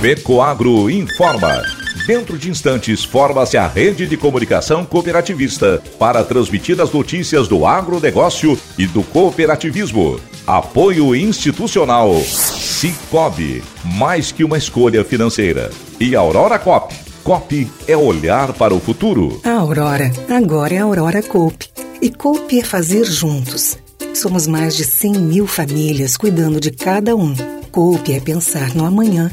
Pecoagro informa. Dentro de instantes, forma-se a rede de comunicação cooperativista para transmitir as notícias do agronegócio e do cooperativismo. Apoio institucional. Cicobi, mais que uma escolha financeira. E Aurora Cop. Cop é olhar para o futuro. A Aurora, agora é a Aurora Coop. E Coop é fazer juntos. Somos mais de 100 mil famílias cuidando de cada um. Coop é pensar no amanhã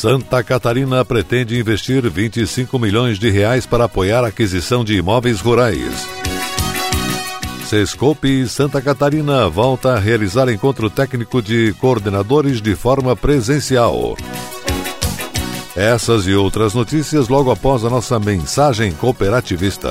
Santa Catarina pretende investir 25 milhões de reais para apoiar a aquisição de imóveis rurais. Sescope Santa Catarina volta a realizar encontro técnico de coordenadores de forma presencial. Essas e outras notícias logo após a nossa mensagem cooperativista.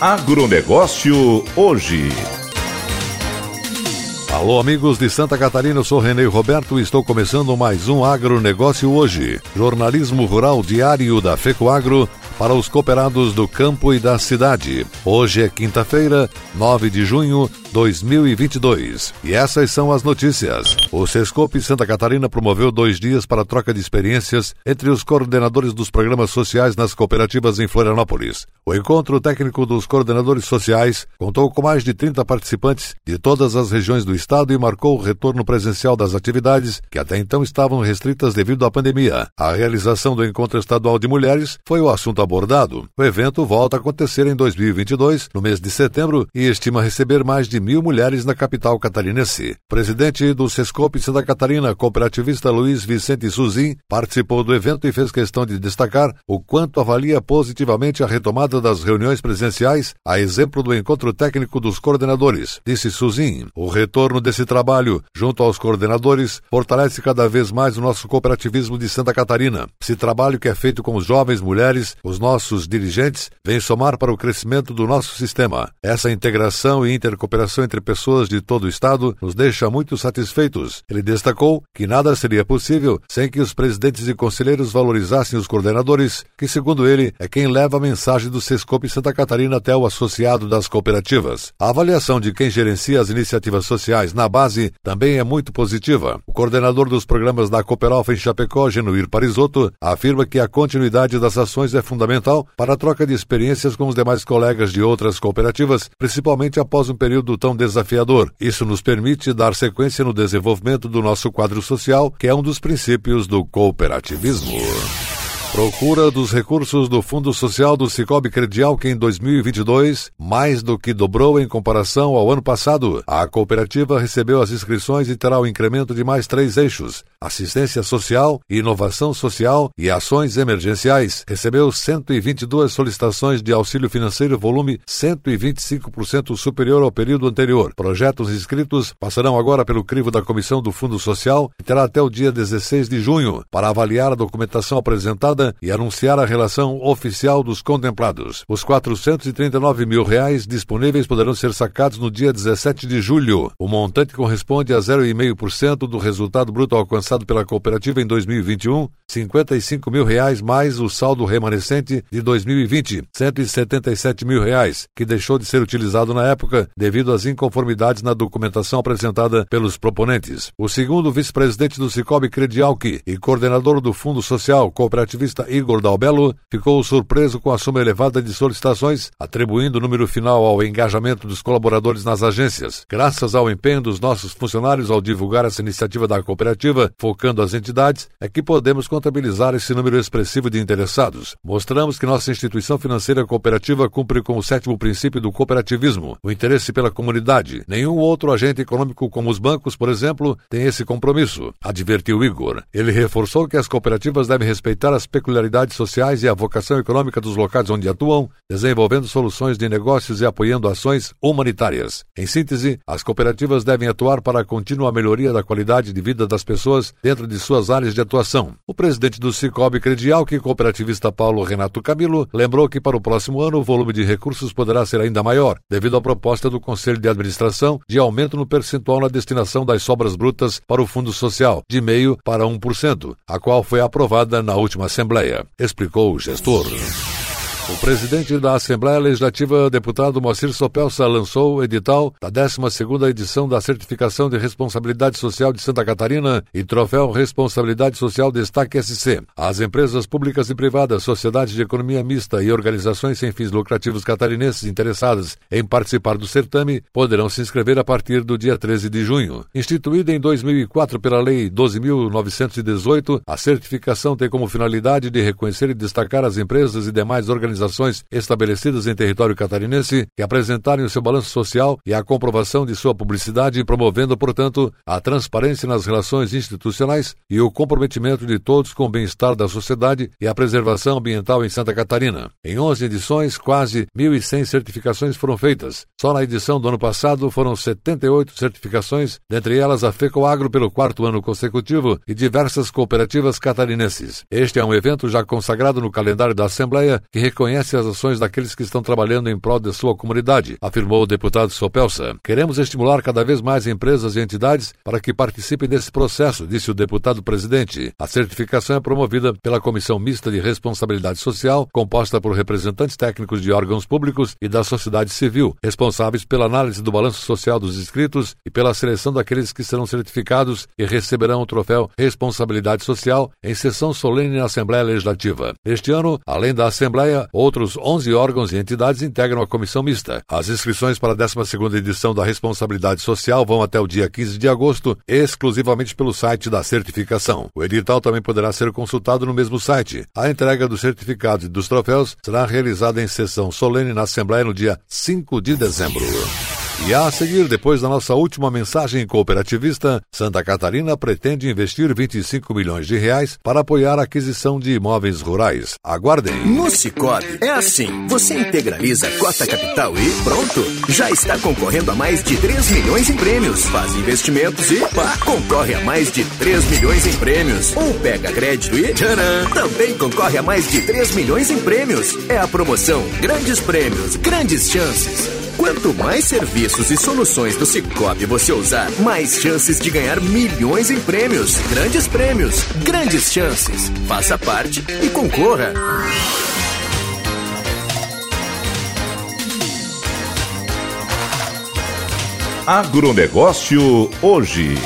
Agronegócio hoje. Alô, amigos de Santa Catarina, eu sou Renê Roberto e estou começando mais um Agronegócio hoje. Jornalismo rural diário da FECOAGro para os cooperados do campo e da cidade. Hoje é quinta-feira, 9 de junho de 2022. E essas são as notícias. O Sescope Santa Catarina promoveu dois dias para troca de experiências entre os coordenadores dos programas sociais nas cooperativas em Florianópolis. O encontro técnico dos coordenadores sociais contou com mais de 30 participantes de todas as regiões do estado e marcou o retorno presencial das atividades que até então estavam restritas devido à pandemia. A realização do encontro estadual de mulheres foi o assunto abordado. O evento volta a acontecer em 2022, no mês de setembro, e estima receber mais de mil mulheres na capital catarinense. Presidente do Sescope Santa Catarina, cooperativista Luiz Vicente Suzin, participou do evento e fez questão de destacar o quanto avalia positivamente a retomada das reuniões presenciais, a exemplo do encontro técnico dos coordenadores. Disse Suzin, o retorno desse trabalho, junto aos coordenadores, fortalece cada vez mais o nosso cooperativismo de Santa Catarina. Esse trabalho que é feito com os jovens, mulheres, os nossos dirigentes vem somar para o crescimento do nosso sistema. Essa integração e intercooperação entre pessoas de todo o Estado nos deixa muito satisfeitos. Ele destacou que nada seria possível sem que os presidentes e conselheiros valorizassem os coordenadores, que, segundo ele, é quem leva a mensagem do Sescope Santa Catarina até o associado das cooperativas. A avaliação de quem gerencia as iniciativas sociais na base também é muito positiva. O coordenador dos programas da Cooperalfa em Chapecó, Genuir Parisotto, afirma que a continuidade das ações é fundamental para a troca de experiências com os demais colegas de outras cooperativas, principalmente após um período tão desafiador. Isso nos permite dar sequência no desenvolvimento do nosso quadro social, que é um dos princípios do cooperativismo. Procura dos recursos do Fundo Social do Cicobi Credial, que em 2022 mais do que dobrou em comparação ao ano passado. A cooperativa recebeu as inscrições e terá o um incremento de mais três eixos: assistência social, inovação social e ações emergenciais. Recebeu 122 solicitações de auxílio financeiro, volume 125% superior ao período anterior. Projetos inscritos passarão agora pelo crivo da Comissão do Fundo Social e terá até o dia 16 de junho para avaliar a documentação apresentada e anunciar a relação oficial dos contemplados. Os 439 mil reais disponíveis poderão ser sacados no dia 17 de julho. O montante corresponde a 0,5% do resultado bruto alcançado pela cooperativa em 2021, 55 mil reais mais o saldo remanescente de 2020, 177 mil reais, que deixou de ser utilizado na época devido às inconformidades na documentação apresentada pelos proponentes. O segundo vice-presidente do Cicobi Credial e coordenador do Fundo Social Cooperativo Igor Dalbello ficou surpreso com a soma elevada de solicitações, atribuindo o número final ao engajamento dos colaboradores nas agências. Graças ao empenho dos nossos funcionários ao divulgar essa iniciativa da cooperativa, focando as entidades, é que podemos contabilizar esse número expressivo de interessados. Mostramos que nossa instituição financeira cooperativa cumpre com o sétimo princípio do cooperativismo, o interesse pela comunidade. Nenhum outro agente econômico, como os bancos, por exemplo, tem esse compromisso, advertiu Igor. Ele reforçou que as cooperativas devem respeitar as peculiaridades sociais e a vocação econômica dos locais onde atuam, desenvolvendo soluções de negócios e apoiando ações humanitárias. Em síntese, as cooperativas devem atuar para a contínua melhoria da qualidade de vida das pessoas dentro de suas áreas de atuação. O presidente do Cicobi Credial, que cooperativista Paulo Renato Camilo, lembrou que para o próximo ano o volume de recursos poderá ser ainda maior, devido à proposta do Conselho de Administração de aumento no percentual na destinação das sobras brutas para o Fundo Social, de meio para 1%, a qual foi aprovada na última Assembleia, explicou o gestor. O presidente da Assembleia Legislativa, deputado Moacir Sopelsa, lançou o edital da 12ª edição da Certificação de Responsabilidade Social de Santa Catarina e Troféu Responsabilidade Social Destaque SC. As empresas públicas e privadas, sociedades de economia mista e organizações sem fins lucrativos catarinenses interessadas em participar do certame poderão se inscrever a partir do dia 13 de junho. Instituída em 2004 pela Lei 12.918, a certificação tem como finalidade de reconhecer e destacar as empresas e demais organizações organizações estabelecidas em território catarinense que apresentarem o seu balanço social e a comprovação de sua publicidade, promovendo, portanto, a transparência nas relações institucionais e o comprometimento de todos com o bem-estar da sociedade e a preservação ambiental em Santa Catarina. Em 11 edições, quase 1.100 certificações foram feitas. Só na edição do ano passado foram 78 certificações, dentre elas a FECOAGRO pelo quarto ano consecutivo e diversas cooperativas catarinenses. Este é um evento já consagrado no calendário da Assembleia que reconhece reconhece as ações daqueles que estão trabalhando em prol de sua comunidade, afirmou o deputado Sopelsa. Queremos estimular cada vez mais empresas e entidades para que participem desse processo, disse o deputado presidente. A certificação é promovida pela Comissão Mista de Responsabilidade Social, composta por representantes técnicos de órgãos públicos e da sociedade civil, responsáveis pela análise do balanço social dos inscritos e pela seleção daqueles que serão certificados e receberão o troféu Responsabilidade Social em sessão solene na Assembleia Legislativa. Este ano, além da Assembleia, Outros 11 órgãos e entidades integram a comissão mista. As inscrições para a 12ª edição da Responsabilidade Social vão até o dia 15 de agosto, exclusivamente pelo site da certificação. O edital também poderá ser consultado no mesmo site. A entrega dos certificados e dos troféus será realizada em sessão solene na Assembleia no dia 5 de dezembro. E a seguir, depois da nossa última mensagem cooperativista, Santa Catarina pretende investir 25 milhões de reais para apoiar a aquisição de imóveis rurais. Aguardem. No Cicobi é assim: você integraliza a cota capital e pronto, já está concorrendo a mais de 3 milhões em prêmios. Faz investimentos e pá, concorre a mais de 3 milhões em prêmios. Ou pega crédito e tcharam, também concorre a mais de 3 milhões em prêmios. É a promoção Grandes Prêmios, Grandes Chances. Quanto mais serviços e soluções do Cicobi você usar, mais chances de ganhar milhões em prêmios. Grandes prêmios, grandes chances. Faça parte e concorra. Agronegócio hoje.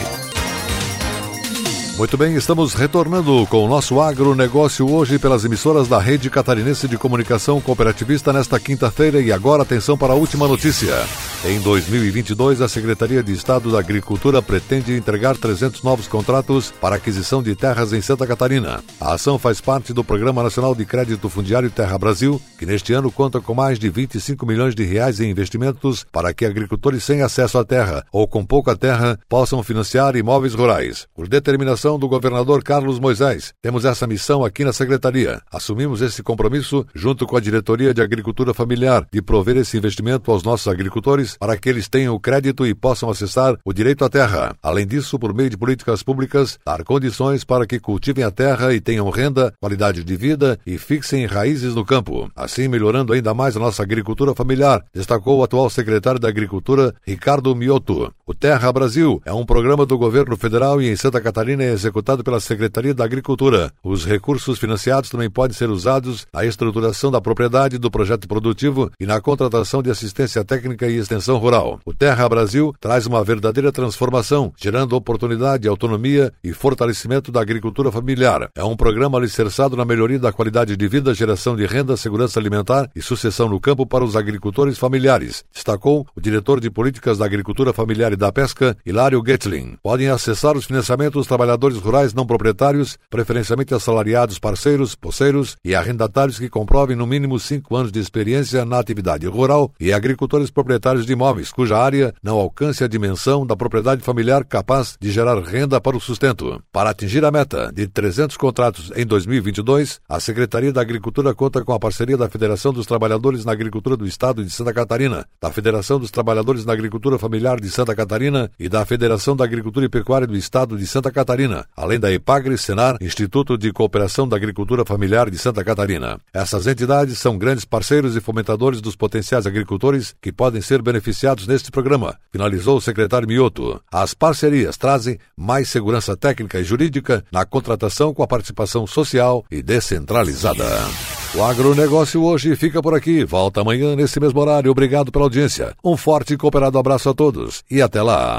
Muito bem, estamos retornando com o nosso agronegócio hoje pelas emissoras da Rede Catarinense de Comunicação Cooperativista nesta quinta-feira e agora atenção para a última notícia. Em 2022, a Secretaria de Estado da Agricultura pretende entregar 300 novos contratos para aquisição de terras em Santa Catarina. A ação faz parte do Programa Nacional de Crédito Fundiário Terra Brasil, que neste ano conta com mais de 25 milhões de reais em investimentos para que agricultores sem acesso à terra ou com pouca terra possam financiar imóveis rurais. Por determinação do governador Carlos Moisés. Temos essa missão aqui na Secretaria. Assumimos esse compromisso junto com a Diretoria de Agricultura Familiar de prover esse investimento aos nossos agricultores para que eles tenham crédito e possam acessar o direito à terra. Além disso, por meio de políticas públicas, dar condições para que cultivem a terra e tenham renda, qualidade de vida e fixem raízes no campo. Assim, melhorando ainda mais a nossa agricultura familiar, destacou o atual secretário da Agricultura, Ricardo Mioto. O Terra Brasil é um programa do governo federal e em Santa Catarina executado pela Secretaria da Agricultura. Os recursos financiados também podem ser usados na estruturação da propriedade do projeto produtivo e na contratação de assistência técnica e extensão rural. O Terra Brasil traz uma verdadeira transformação, gerando oportunidade, autonomia e fortalecimento da agricultura familiar. É um programa alicerçado na melhoria da qualidade de vida, geração de renda, segurança alimentar e sucessão no campo para os agricultores familiares, destacou o diretor de políticas da agricultura familiar e da pesca, Hilário Getlin. Podem acessar os financiamentos dos trabalhadores rurais não proprietários, preferencialmente assalariados, parceiros, poceiros e arrendatários que comprovem no mínimo cinco anos de experiência na atividade rural e agricultores proprietários de imóveis cuja área não alcance a dimensão da propriedade familiar capaz de gerar renda para o sustento. Para atingir a meta de 300 contratos em 2022, a Secretaria da Agricultura conta com a parceria da Federação dos Trabalhadores na Agricultura do Estado de Santa Catarina, da Federação dos Trabalhadores na Agricultura Familiar de Santa Catarina e da Federação da Agricultura e Pecuária do Estado de Santa Catarina, além da EPAGRE, Senar, Instituto de Cooperação da Agricultura Familiar de Santa Catarina. Essas entidades são grandes parceiros e fomentadores dos potenciais agricultores que podem ser beneficiados neste programa, finalizou o secretário Mioto. As parcerias trazem mais segurança técnica e jurídica na contratação com a participação social e descentralizada. O agronegócio hoje fica por aqui. Volta amanhã nesse mesmo horário. Obrigado pela audiência. Um forte e cooperado abraço a todos e até lá.